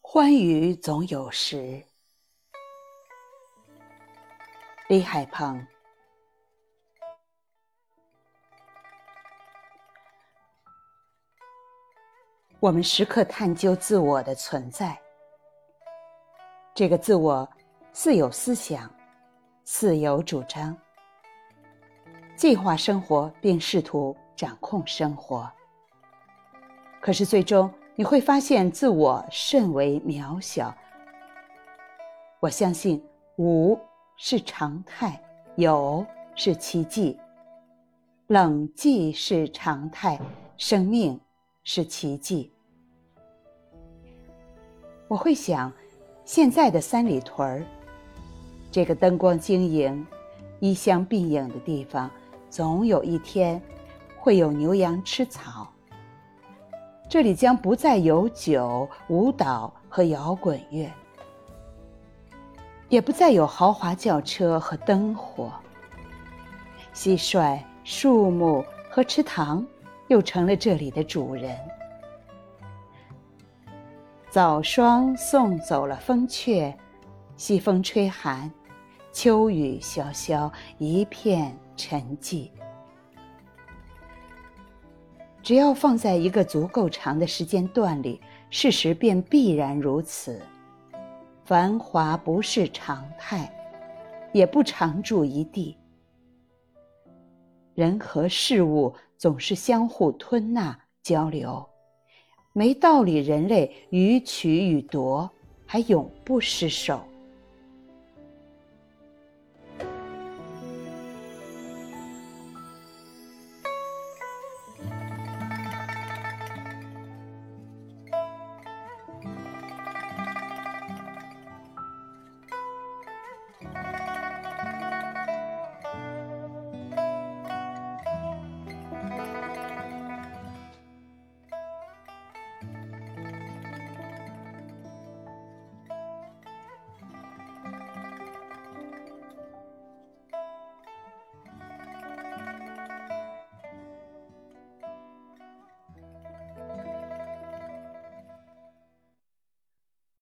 欢愉总有时。李海鹏。我们时刻探究自我的存在。这个自我似有思想，似有主张，计划生活并试图掌控生活。可是最终。你会发现自我甚为渺小。我相信无是常态，有是奇迹，冷寂是常态，生命是奇迹。我会想，现在的三里屯儿，这个灯光晶莹、衣香鬓影的地方，总有一天会有牛羊吃草。这里将不再有酒、舞蹈和摇滚乐，也不再有豪华轿车和灯火。蟋蟀、树木和池塘又成了这里的主人。早霜送走了风雀，西风吹寒，秋雨潇潇，一片沉寂。只要放在一个足够长的时间段里，事实便必然如此。繁华不是常态，也不常驻一地。人和事物总是相互吞纳、交流，没道理人类予取予夺，还永不失手。